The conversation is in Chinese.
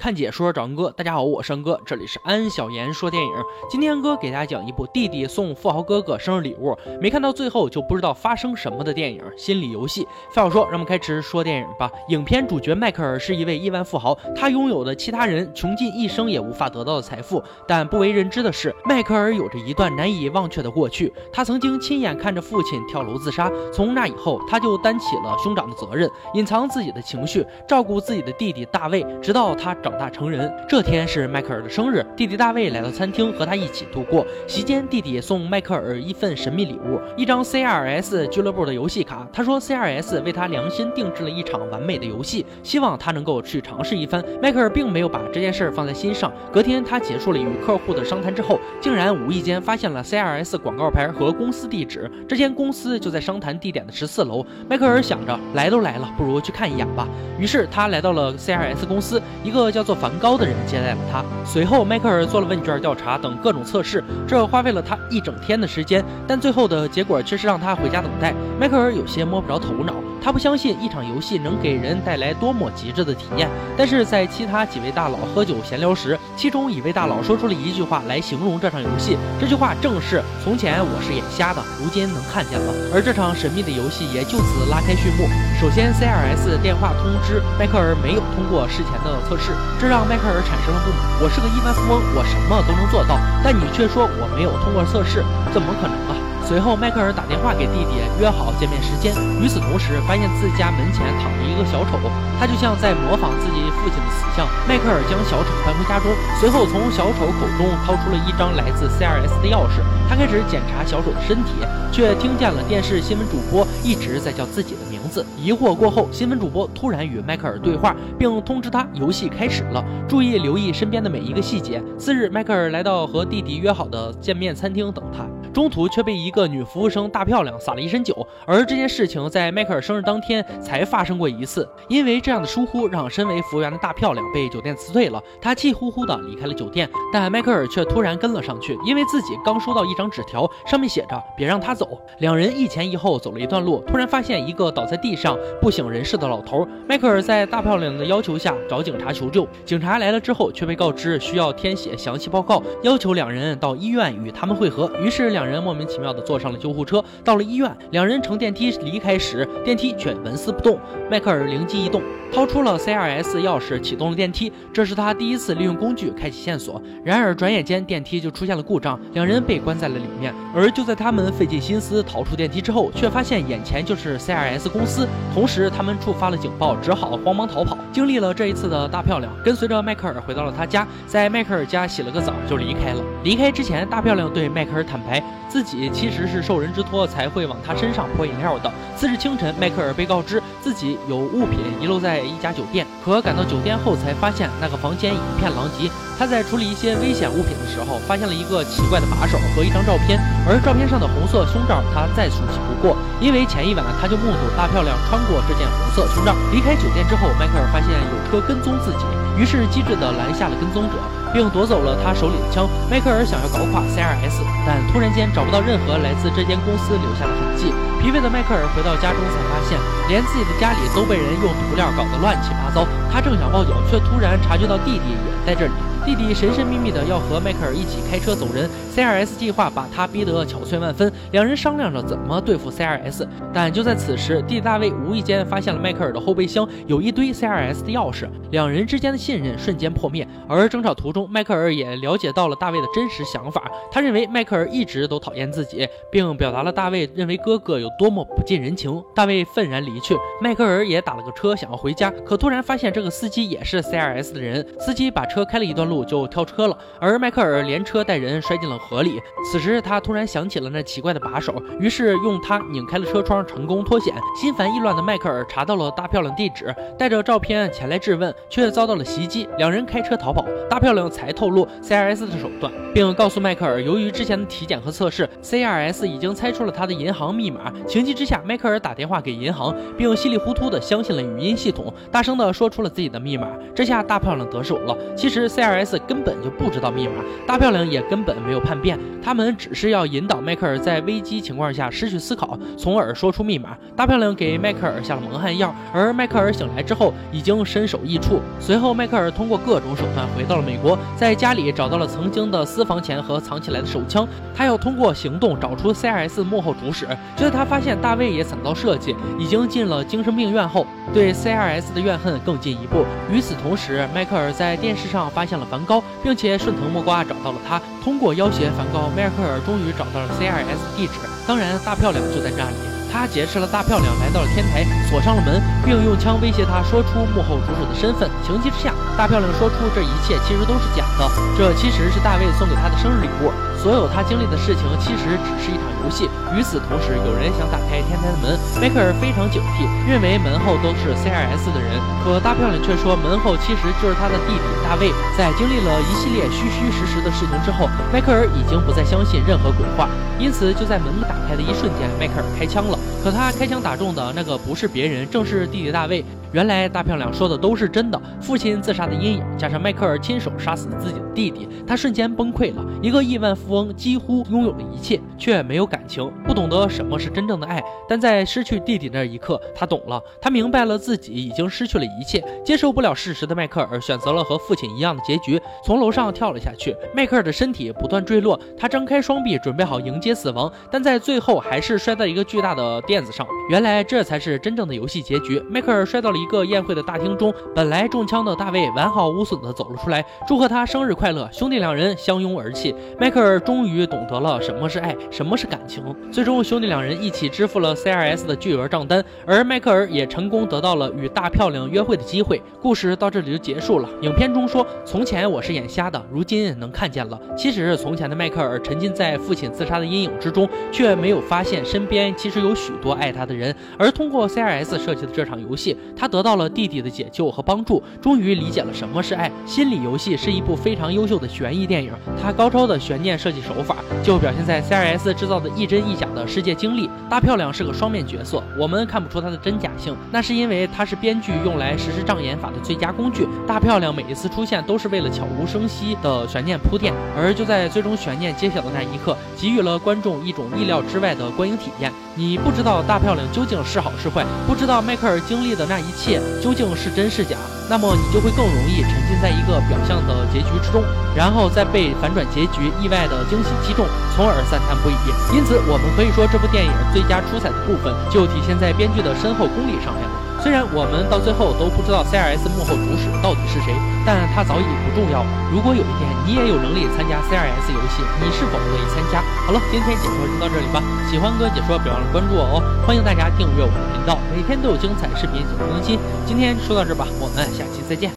看解说找恩哥，大家好，我是恩哥，这里是安小言说电影。今天恩哥给大家讲一部弟弟送富豪哥哥生日礼物，没看到最后就不知道发生什么的电影《心理游戏》。废话少说，让我们开始说电影吧。影片主角迈克尔是一位亿万富豪，他拥有的其他人穷尽一生也无法得到的财富。但不为人知的是，迈克尔有着一段难以忘却的过去。他曾经亲眼看着父亲跳楼自杀，从那以后他就担起了兄长的责任，隐藏自己的情绪，照顾自己的弟弟大卫，直到他长。长大成人，这天是迈克尔的生日，弟弟大卫来到餐厅和他一起度过。席间，弟弟送迈克尔一份神秘礼物，一张 CRS 俱乐部的游戏卡。他说 CRS 为他量身定制了一场完美的游戏，希望他能够去尝试一番。迈克尔并没有把这件事放在心上。隔天，他结束了与客户的商谈之后，竟然无意间发现了 CRS 广告牌和公司地址。这间公司就在商谈地点的十四楼。迈克尔想着，来都来了，不如去看一眼吧。于是他来到了 CRS 公司，一个叫。做梵高的人接待了他。随后，迈克尔做了问卷调查等各种测试，这花费了他一整天的时间，但最后的结果却是让他回家等待。迈克尔有些摸不着头脑。他不相信一场游戏能给人带来多么极致的体验，但是在其他几位大佬喝酒闲聊时，其中一位大佬说出了一句话来形容这场游戏，这句话正是：“从前我是眼瞎的，如今能看见了。”而这场神秘的游戏也就此拉开序幕。首先，CRS 电话通知迈克尔没有通过事前的测试，这让迈克尔产生了不满：“我是个亿万富翁，我什么都能做到，但你却说我没有通过测试，怎么可能啊？”随后，迈克尔打电话给弟弟约好见面时间。与此同时，发现自家门前躺着一个小丑，他就像在模仿自己父亲的死相。迈克尔将小丑搬回家中，随后从小丑口中掏出了一张来自 CRS 的钥匙。他开始检查小丑的身体，却听见了电视新闻主播一直在叫自己的名字。疑惑过后，新闻主播突然与迈克尔对话，并通知他游戏开始了，注意留意身边的每一个细节。次日，迈克尔来到和弟弟约好的见面餐厅等他。中途却被一个女服务生大漂亮洒了一身酒，而这件事情在迈克尔生日当天才发生过一次。因为这样的疏忽，让身为服务员的大漂亮被酒店辞退了。她气呼呼地离开了酒店，但迈克尔却突然跟了上去，因为自己刚收到一张纸条，上面写着“别让他走”。两人一前一后走了一段路，突然发现一个倒在地上不省人事的老头。迈克尔在大漂亮的要求下找警察求救。警察来了之后，却被告知需要填写详细报告，要求两人到医院与他们会合。于是两。两人莫名其妙地坐上了救护车，到了医院。两人乘电梯离开时，电梯却纹丝不动。迈克尔灵机一动，掏出了 CRS 钥匙，启动了电梯。这是他第一次利用工具开启线索。然而，转眼间电梯就出现了故障，两人被关在了里面。而就在他们费尽心思逃出电梯之后，却发现眼前就是 CRS 公司。同时，他们触发了警报，只好慌忙逃跑。经历了这一次的大漂亮，跟随着迈克尔回到了他家，在迈克尔家洗了个澡就离开了。离开之前，大漂亮对迈克尔坦白。自己其实是受人之托才会往他身上泼饮料的。次日清晨，迈克尔被告知自己有物品遗漏在一家酒店，可赶到酒店后才发现那个房间一片狼藉。他在处理一些危险物品的时候，发现了一个奇怪的把手和一张照片，而照片上的红色胸罩他再熟悉不过，因为前一晚他就目睹大漂亮穿过这件红色胸罩离开酒店之后，迈克尔发现有车跟踪自己，于是机智地拦下了跟踪者。并夺走了他手里的枪。迈克尔想要搞垮 CRS，但突然间找不到任何来自这间公司留下的痕迹。疲惫的迈克尔回到家中，才发现连自己的家里都被人用涂料搞得乱七八糟。他正想报警，却突然察觉到弟弟也在这里。弟弟神神秘秘的要和迈克尔一起开车走人，CRS 计划把他逼得憔悴万分。两人商量着怎么对付 CRS，但就在此时，弟弟大卫无意间发现了迈克尔的后备箱有一堆 CRS 的钥匙，两人之间的信任瞬间破灭。而争吵途中，迈克尔也了解到了大卫的真实想法，他认为迈克尔一直都讨厌自己，并表达了大卫认为哥哥有多么不近人情。大卫愤然离去，迈克尔也打了个车想要回家，可突然发现这个司机也是 CRS 的人，司机把车开了一段。路就跳车了，而迈克尔连车带人摔进了河里。此时他突然想起了那奇怪的把手，于是用它拧开了车窗，成功脱险。心烦意乱的迈克尔查到了大漂亮地址，带着照片前来质问，却遭到了袭击。两人开车逃跑，大漂亮才透露 CRS 的手段，并告诉迈克尔，由于之前的体检和测试，CRS 已经猜出了他的银行密码。情急之下，迈克尔打电话给银行，并稀里糊涂的相信了语音系统，大声的说出了自己的密码。这下大漂亮得手了。其实 CRS 根本就不知道密码，大漂亮也根本没有叛变，他们只是要引导迈克尔在危机情况下失去思考，从而说出密码。大漂亮给迈克尔下了蒙汗药，而迈克尔醒来之后已经身首异处。随后，迈克尔通过各种手段回到了美国，在家里找到了曾经的私房钱和藏起来的手枪。他要通过行动找出 CRS 幕后主使。就在他发现大卫也惨遭设计，已经进了精神病院后，对 CRS 的怨恨更进一步。与此同时，迈克尔在电视上发现了梵高，并且顺藤摸瓜找到了他。通过要挟梵高，迈克尔终于找到了 CRS 地址。当然，大漂亮就在那里。他劫持了大漂亮，来到了天台，锁上了门，并用枪威胁他说出幕后主使的身份。情急之下，大漂亮说出这一切其实都是假的，这其实是大卫送给他的生日礼物。所有他经历的事情其实只是一场游戏。与此同时，有人想打开天台的门，迈克尔非常警惕，认为门后都是 CRS 的人。可大漂亮却说，门后其实就是他的弟弟大卫。在经历了一系列虚虚实实的事情之后，迈克尔已经不再相信任何鬼话。因此，就在门打开的一瞬间，迈克尔开枪了。可他开枪打中的那个不是别人，正是弟弟大卫。原来大漂亮说的都是真的，父亲自杀的阴影，加上迈克尔亲手杀死自己的弟弟，他瞬间崩溃了。一个亿万富翁几乎拥有了一切，却没有感情，不懂得什么是真正的爱。但在失去弟弟那一刻，他懂了，他明白了自己已经失去了一切。接受不了事实的迈克尔选择了和父亲一样的结局，从楼上跳了下去。迈克尔的身体不断坠落，他张开双臂准备好迎接死亡，但在最后还是摔在一个巨大的垫子上。原来这才是真正的游戏结局。迈克尔摔到了。一个宴会的大厅中，本来中枪的大卫完好无损地走了出来，祝贺他生日快乐。兄弟两人相拥而泣。迈克尔终于懂得了什么是爱，什么是感情。最终，兄弟两人一起支付了 CRS 的巨额账单，而迈克尔也成功得到了与大漂亮约会的机会。故事到这里就结束了。影片中说：“从前我是眼瞎的，如今能看见了。”其实，从前的迈克尔沉浸在父亲自杀的阴影之中，却没有发现身边其实有许多爱他的人。而通过 CRS 设计的这场游戏，他。得到了弟弟的解救和帮助，终于理解了什么是爱。心理游戏是一部非常优秀的悬疑电影，它高超的悬念设计手法就表现在 CRS 制造的一真一假的世界经历。大漂亮是个双面角色，我们看不出她的真假性，那是因为她是编剧用来实施障眼法的最佳工具。大漂亮每一次出现都是为了悄无声息的悬念铺垫，而就在最终悬念揭晓的那一刻，给予了观众一种意料之外的观影体验。你不知道大漂亮究竟是好是坏，不知道迈克尔经历的那一切究竟是真是假，那么你就会更容易沉浸在一个表象的结局之中，然后再被反转结局意外的惊喜击中，从而赞叹不已。因此，我们可以说这部电影最佳出彩的部分就体现在编剧的深厚功力上面了。虽然我们到最后都不知道 CRS 幕后主使到底是谁，但他早已不重要了。如果有一天你也有能力参加 CRS 游戏，你是否乐意参加？好了，今天解说就到这里吧。喜欢哥解说，别忘了关注我哦。欢迎大家订阅我的频道，每天都有精彩视频解说更新。今天说到这吧，我们下期再见。